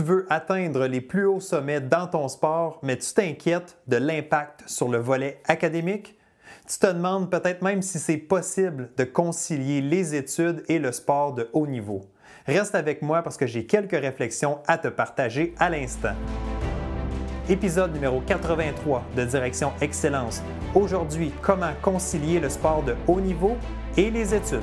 Tu veux atteindre les plus hauts sommets dans ton sport, mais tu t'inquiètes de l'impact sur le volet académique? Tu te demandes peut-être même si c'est possible de concilier les études et le sport de haut niveau. Reste avec moi parce que j'ai quelques réflexions à te partager à l'instant. Épisode numéro 83 de Direction Excellence. Aujourd'hui, comment concilier le sport de haut niveau et les études?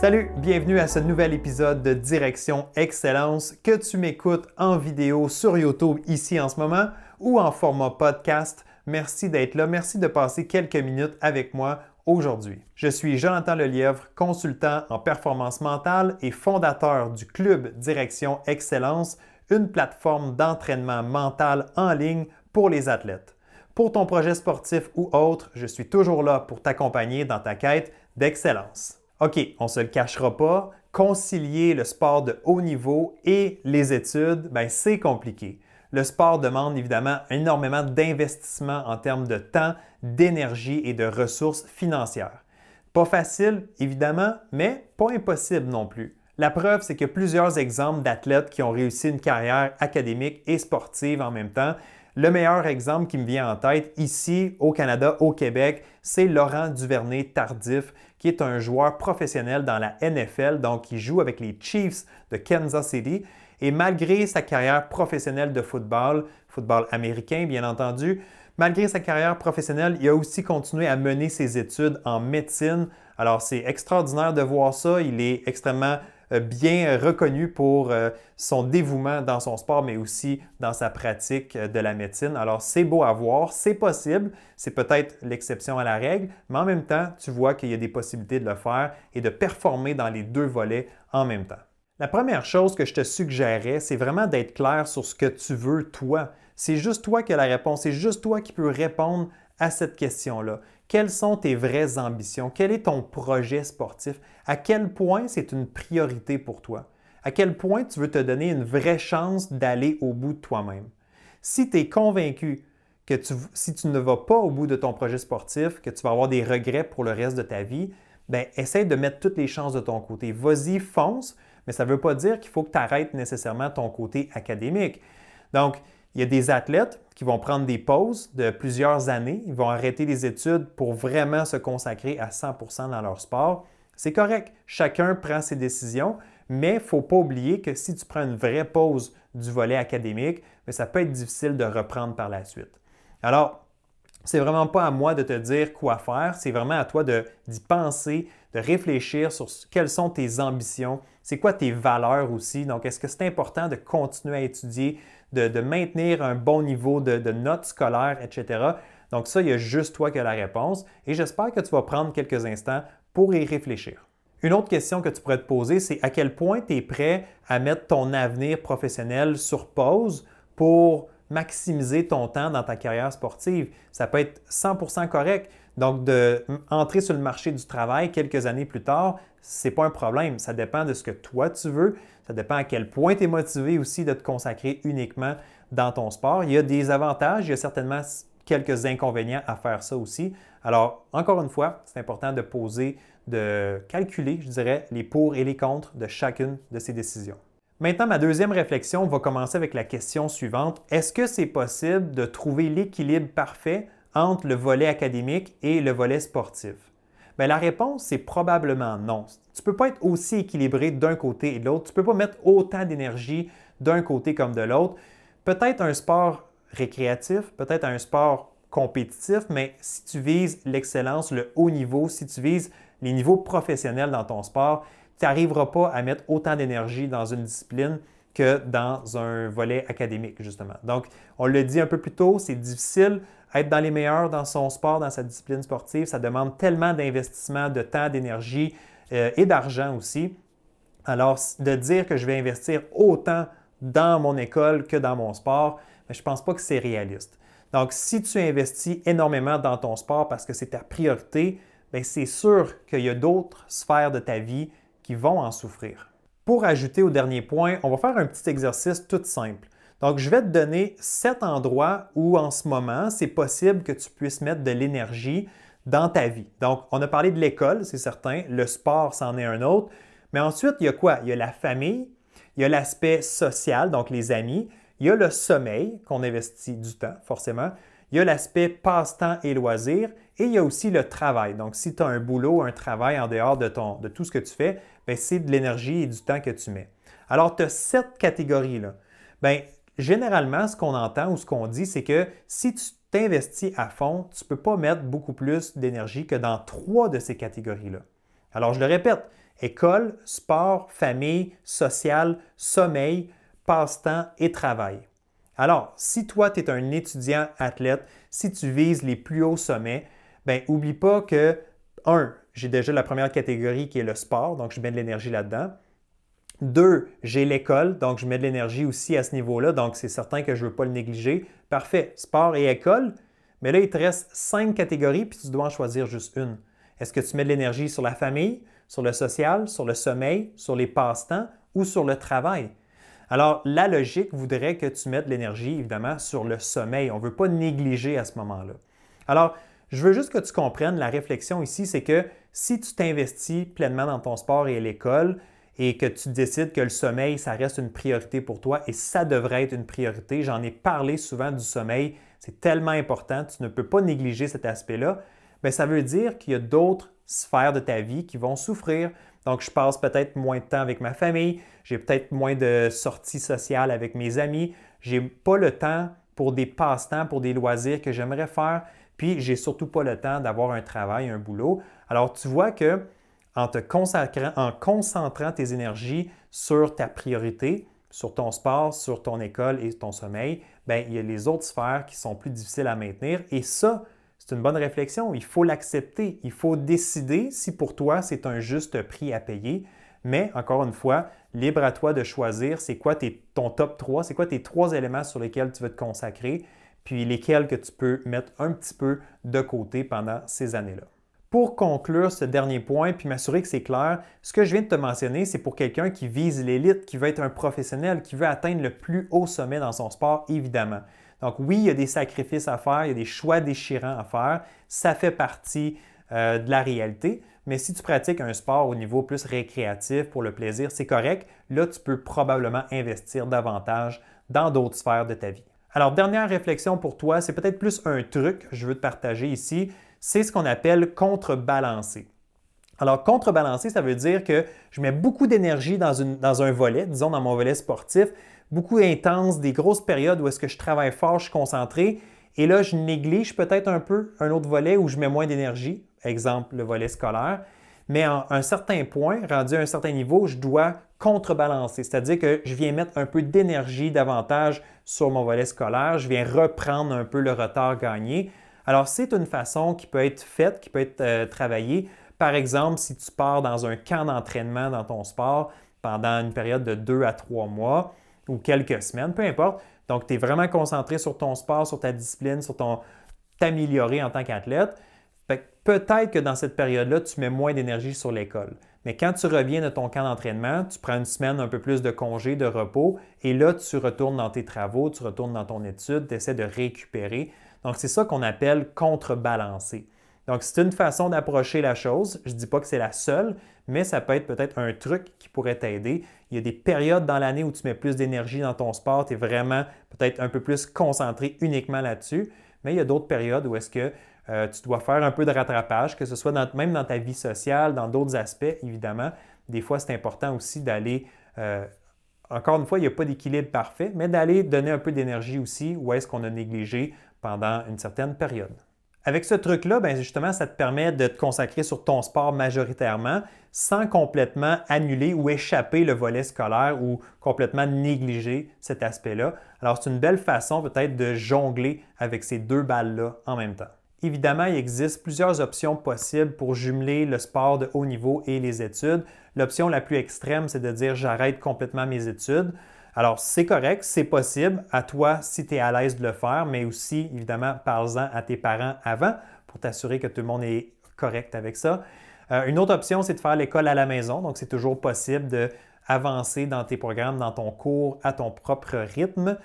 Salut, bienvenue à ce nouvel épisode de Direction Excellence que tu m'écoutes en vidéo sur YouTube ici en ce moment ou en format podcast. Merci d'être là, merci de passer quelques minutes avec moi aujourd'hui. Je suis Jonathan Lelièvre, consultant en performance mentale et fondateur du Club Direction Excellence, une plateforme d'entraînement mental en ligne pour les athlètes. Pour ton projet sportif ou autre, je suis toujours là pour t'accompagner dans ta quête d'excellence. OK, on ne se le cachera pas, concilier le sport de haut niveau et les études, ben, c'est compliqué. Le sport demande évidemment énormément d'investissement en termes de temps, d'énergie et de ressources financières. Pas facile, évidemment, mais pas impossible non plus. La preuve, c'est que plusieurs exemples d'athlètes qui ont réussi une carrière académique et sportive en même temps. Le meilleur exemple qui me vient en tête ici au Canada, au Québec, c'est Laurent Duvernay-Tardif, qui est un joueur professionnel dans la NFL, donc il joue avec les Chiefs de Kansas City. Et malgré sa carrière professionnelle de football, football américain bien entendu, malgré sa carrière professionnelle, il a aussi continué à mener ses études en médecine. Alors c'est extraordinaire de voir ça. Il est extrêmement bien reconnu pour euh, son dévouement dans son sport, mais aussi dans sa pratique euh, de la médecine. Alors, c'est beau à voir, c'est possible, c'est peut-être l'exception à la règle, mais en même temps, tu vois qu'il y a des possibilités de le faire et de performer dans les deux volets en même temps. La première chose que je te suggérerais, c'est vraiment d'être clair sur ce que tu veux toi. C'est juste toi qui as la réponse, c'est juste toi qui peux répondre à cette question-là. Quelles sont tes vraies ambitions? Quel est ton projet sportif? À quel point c'est une priorité pour toi? À quel point tu veux te donner une vraie chance d'aller au bout de toi-même? Si tu es convaincu que si tu ne vas pas au bout de ton projet sportif, que tu vas avoir des regrets pour le reste de ta vie, ben, essaie de mettre toutes les chances de ton côté. Vas-y, fonce, mais ça ne veut pas dire qu'il faut que tu arrêtes nécessairement ton côté académique. Donc, il y a des athlètes qui vont prendre des pauses de plusieurs années, ils vont arrêter les études pour vraiment se consacrer à 100% dans leur sport. C'est correct, chacun prend ses décisions, mais il ne faut pas oublier que si tu prends une vraie pause du volet académique, ça peut être difficile de reprendre par la suite. Alors, c'est vraiment pas à moi de te dire quoi faire, c'est vraiment à toi d'y penser, de réfléchir sur quelles sont tes ambitions, c'est quoi tes valeurs aussi. Donc, est-ce que c'est important de continuer à étudier, de, maintenir un bon niveau de, notes scolaires, etc. Donc ça, il y a juste toi qui as la réponse et j'espère que tu vas prendre quelques instants pour y réfléchir. Une autre question que tu pourrais te poser, c'est à quel point tu es prêt à mettre ton avenir professionnel sur pause pour maximiser ton temps dans ta carrière sportive? Ça peut être 100% correct. Donc, d'entrer sur le marché du travail quelques années plus tard, ce n'est pas un problème. Ça dépend de ce que toi tu veux. Ça dépend à quel point tu es motivé aussi de te consacrer uniquement dans ton sport. Il y a des avantages, il y a certainement quelques inconvénients à faire ça aussi. Alors, encore une fois, c'est important de poser, de calculer, je dirais, les pour et les contre de chacune de ces décisions. Maintenant, ma deuxième réflexion va commencer avec la question suivante. Est-ce que c'est possible de trouver l'équilibre parfait entre le volet académique et le volet sportif? Bien, la réponse, c'est probablement non. Tu ne peux pas être aussi équilibré d'un côté et de l'autre. Tu ne peux pas mettre autant d'énergie d'un côté comme de l'autre. Peut-être un sport récréatif, peut-être un sport compétitif, mais si tu vises l'excellence, le haut niveau, si tu vises les niveaux professionnels dans ton sport, tu n'arriveras pas à mettre autant d'énergie dans une discipline que dans un volet académique, justement. Donc, on le dit un peu plus tôt, c'est difficile. Être dans les meilleurs dans son sport, dans sa discipline sportive, ça demande tellement d'investissement, de temps, d'énergie euh, et d'argent aussi. Alors, de dire que je vais investir autant dans mon école que dans mon sport, je ne pense pas que c'est réaliste. Donc, si tu investis énormément dans ton sport parce que c'est ta priorité, ben, c'est sûr qu'il y a d'autres sphères de ta vie qui vont en souffrir. Pour ajouter au dernier point, on va faire un petit exercice tout simple. Donc, je vais te donner sept endroits où en ce moment, c'est possible que tu puisses mettre de l'énergie dans ta vie. Donc, on a parlé de l'école, c'est certain, le sport, c'en est un autre. Mais ensuite, il y a quoi? Il y a la famille, il y a l'aspect social, donc les amis, il y a le sommeil, qu'on investit du temps, forcément. Il y a l'aspect passe-temps et loisirs, et il y a aussi le travail. Donc, si tu as un boulot, un travail en dehors de, de tout ce que tu fais, ben, c'est de l'énergie et du temps que tu mets. Alors, tu as cette catégorie-là. Bien, généralement, ce qu'on entend ou ce qu'on dit, c'est que si tu t'investis à fond, tu ne peux pas mettre beaucoup plus d'énergie que dans trois de ces catégories-là. Alors, je le répète, école, sport, famille, social, sommeil, passe-temps et travail. Alors, si toi, tu es un étudiant athlète, si tu vises les plus hauts sommets, ben oublie pas que, un, j'ai déjà la première catégorie qui est le sport, donc je mets de l'énergie là-dedans. Deux, j'ai l'école, donc je mets de l'énergie aussi à ce niveau-là, donc c'est certain que je ne veux pas le négliger. Parfait, sport et école, mais là, il te reste cinq catégories, puis tu dois en choisir juste une. Est-ce que tu mets de l'énergie sur la famille, sur le social, sur le sommeil, sur les passe-temps ou sur le travail? Alors, la logique voudrait que tu mettes l'énergie, évidemment, sur le sommeil. On ne veut pas négliger à ce moment-là. Alors, je veux juste que tu comprennes la réflexion ici, c'est que si tu t'investis pleinement dans ton sport et l'école et que tu décides que le sommeil, ça reste une priorité pour toi et ça devrait être une priorité, j'en ai parlé souvent du sommeil, c'est tellement important, tu ne peux pas négliger cet aspect-là, mais ça veut dire qu'il y a d'autres sphères de ta vie qui vont souffrir. Donc, je passe peut-être moins de temps avec ma famille, j'ai peut-être moins de sorties sociales avec mes amis, j'ai pas le temps pour des passe-temps, pour des loisirs que j'aimerais faire, puis j'ai surtout pas le temps d'avoir un travail, un boulot. Alors, tu vois que en te consacrant, en concentrant tes énergies sur ta priorité, sur ton sport, sur ton école et ton sommeil, bien, il y a les autres sphères qui sont plus difficiles à maintenir. Et ça, c'est une bonne réflexion. Il faut l'accepter. Il faut décider si pour toi c'est un juste prix à payer. Mais encore une fois, libre à toi de choisir c'est quoi ton top 3, c'est quoi tes trois éléments sur lesquels tu veux te consacrer, puis lesquels que tu peux mettre un petit peu de côté pendant ces années-là. Pour conclure ce dernier point, puis m'assurer que c'est clair, ce que je viens de te mentionner, c'est pour quelqu'un qui vise l'élite, qui veut être un professionnel, qui veut atteindre le plus haut sommet dans son sport, évidemment. Donc oui, il y a des sacrifices à faire, il y a des choix déchirants à faire, ça fait partie euh, de la réalité, mais si tu pratiques un sport au niveau plus récréatif pour le plaisir, c'est correct. Là, tu peux probablement investir davantage dans d'autres sphères de ta vie. Alors, dernière réflexion pour toi, c'est peut-être plus un truc que je veux te partager ici, c'est ce qu'on appelle contrebalancer. Alors, contrebalancer, ça veut dire que je mets beaucoup d'énergie dans, dans, un volet, disons dans mon volet sportif, beaucoup intense, des grosses périodes où est-ce que je travaille fort, je suis concentré, et là, je néglige peut-être un peu un autre volet où je mets moins d'énergie, exemple le volet scolaire, mais à un certain point, rendu à un certain niveau, je dois contrebalancer, c'est-à-dire que je viens mettre un peu d'énergie davantage sur mon volet scolaire, je viens reprendre un peu le retard gagné. Alors, c'est une façon qui peut être faite, qui peut être euh, travaillée. Par exemple, si tu pars dans un camp d'entraînement dans ton sport pendant une période de deux à trois mois ou quelques semaines, peu importe. Donc, tu es vraiment concentré sur ton sport, sur ta discipline, sur ton t'améliorer en tant qu'athlète. Peut-être que dans cette période-là, tu mets moins d'énergie sur l'école. Mais quand tu reviens de ton camp d'entraînement, tu prends une semaine un peu plus de congé, de repos, et là, tu retournes dans tes travaux, tu retournes dans ton étude, tu essaies de récupérer. Donc, c'est ça qu'on appelle contrebalancer. Donc, c'est une façon d'approcher la chose. Je ne dis pas que c'est la seule, mais ça peut être peut-être un truc qui pourrait t'aider. Il y a des périodes dans l'année où tu mets plus d'énergie dans ton sport, tu es vraiment peut-être un peu plus concentré uniquement là-dessus, mais il y a d'autres périodes où est-ce que euh, tu dois faire un peu de rattrapage, que ce soit même dans ta vie sociale, dans d'autres aspects, évidemment. Des fois, c'est important aussi d'aller euh, encore une fois, il n'y a pas d'équilibre parfait, mais d'aller donner un peu d'énergie aussi où est-ce qu'on a négligé pendant une certaine période? Avec ce truc-là, ben justement, ça te permet de te consacrer sur ton sport majoritairement sans complètement annuler ou échapper le volet scolaire ou complètement négliger cet aspect-là. Alors, c'est une belle façon peut-être de jongler avec ces deux balles-là en même temps. Évidemment, il existe plusieurs options possibles pour jumeler le sport de haut niveau et les études. L'option la plus extrême, c'est de dire j'arrête complètement mes études. Alors, c'est correct, c'est possible. À toi, si tu es à l'aise de le faire, mais aussi, évidemment, parle-en à tes parents avant pour t'assurer que tout le monde est correct avec ça. Euh, une autre option, c'est de faire l'école à la maison. Donc, c'est toujours possible d'avancer dans tes programmes, dans ton cours, à ton propre rythme.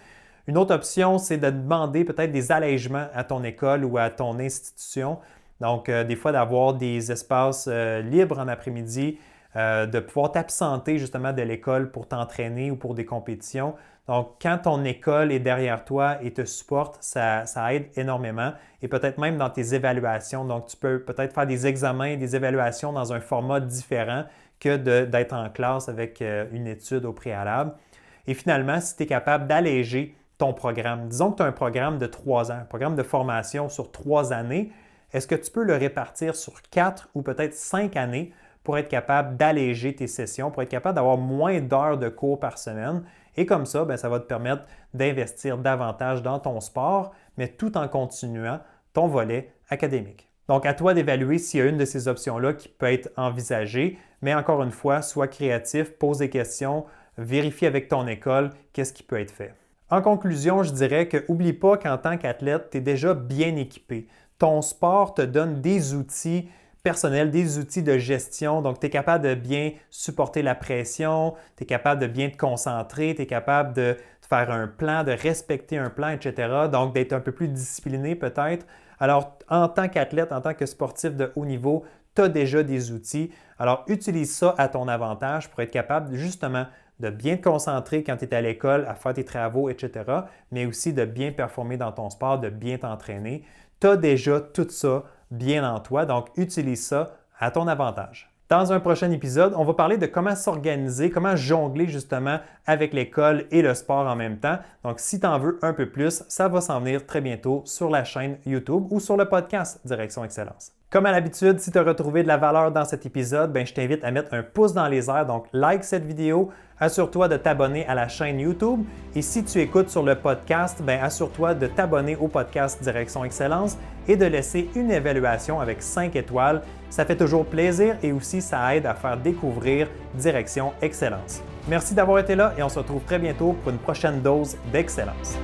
Une autre option, c'est de demander peut-être des allègements à ton école ou à ton institution. Donc, euh, des fois, d'avoir des espaces euh, libres en après-midi, euh, de pouvoir t'absenter justement de l'école pour t'entraîner ou pour des compétitions. Donc, quand ton école est derrière toi et te supporte, ça, aide énormément et peut-être même dans tes évaluations. Donc, tu peux peut-être faire des examens, des évaluations dans un format différent que d'être en classe avec euh, une étude au préalable. Et finalement, si tu es capable d'alléger ton programme, disons que tu as un programme de trois ans, un programme de formation sur trois années, est-ce que tu peux le répartir sur quatre ou peut-être cinq années pour être capable d'alléger tes sessions, pour être capable d'avoir moins d'heures de cours par semaine. Et comme ça, ben, ça va te permettre d'investir davantage dans ton sport, mais tout en continuant ton volet académique. Donc, à toi d'évaluer s'il y a une de ces options-là qui peut être envisagée, mais encore une fois, sois créatif, pose des questions, vérifie avec ton école qu'est-ce qui peut être fait. En conclusion, je dirais que n'oublie pas qu'en tant qu'athlète, tu es déjà bien équipé. Ton sport te donne des outils personnel, des outils de gestion. Donc, tu es capable de bien supporter la pression, tu es capable de bien te concentrer, tu es capable de faire un plan, de respecter un plan, etc. Donc, d'être un peu plus discipliné peut-être. Alors, en tant qu'athlète, en tant que sportif de haut niveau, tu as déjà des outils. Alors, utilise ça à ton avantage pour être capable justement de bien te concentrer quand tu es à l'école, à faire tes travaux, etc., mais aussi de bien performer dans ton sport, de bien t'entraîner. Tu as déjà tout ça bien en toi, donc utilise ça à ton avantage. Dans un prochain épisode, on va parler de comment s'organiser, comment jongler justement avec l'école et le sport en même temps. Donc, si tu en veux un peu plus, ça va s'en venir très bientôt sur la chaîne YouTube ou sur le podcast Direction Excellence. Comme à l'habitude, si tu as retrouvé de la valeur dans cet épisode, ben, je t'invite à mettre un pouce dans les airs, donc like cette vidéo, assure-toi de t'abonner à la chaîne YouTube et si tu écoutes sur le podcast, ben, assure-toi de t'abonner au podcast Direction Excellence et de laisser une évaluation avec 5 étoiles. Ça fait toujours plaisir et aussi ça aide à faire découvrir Direction Excellence. Merci d'avoir été là et on se retrouve très bientôt pour une prochaine dose d'excellence.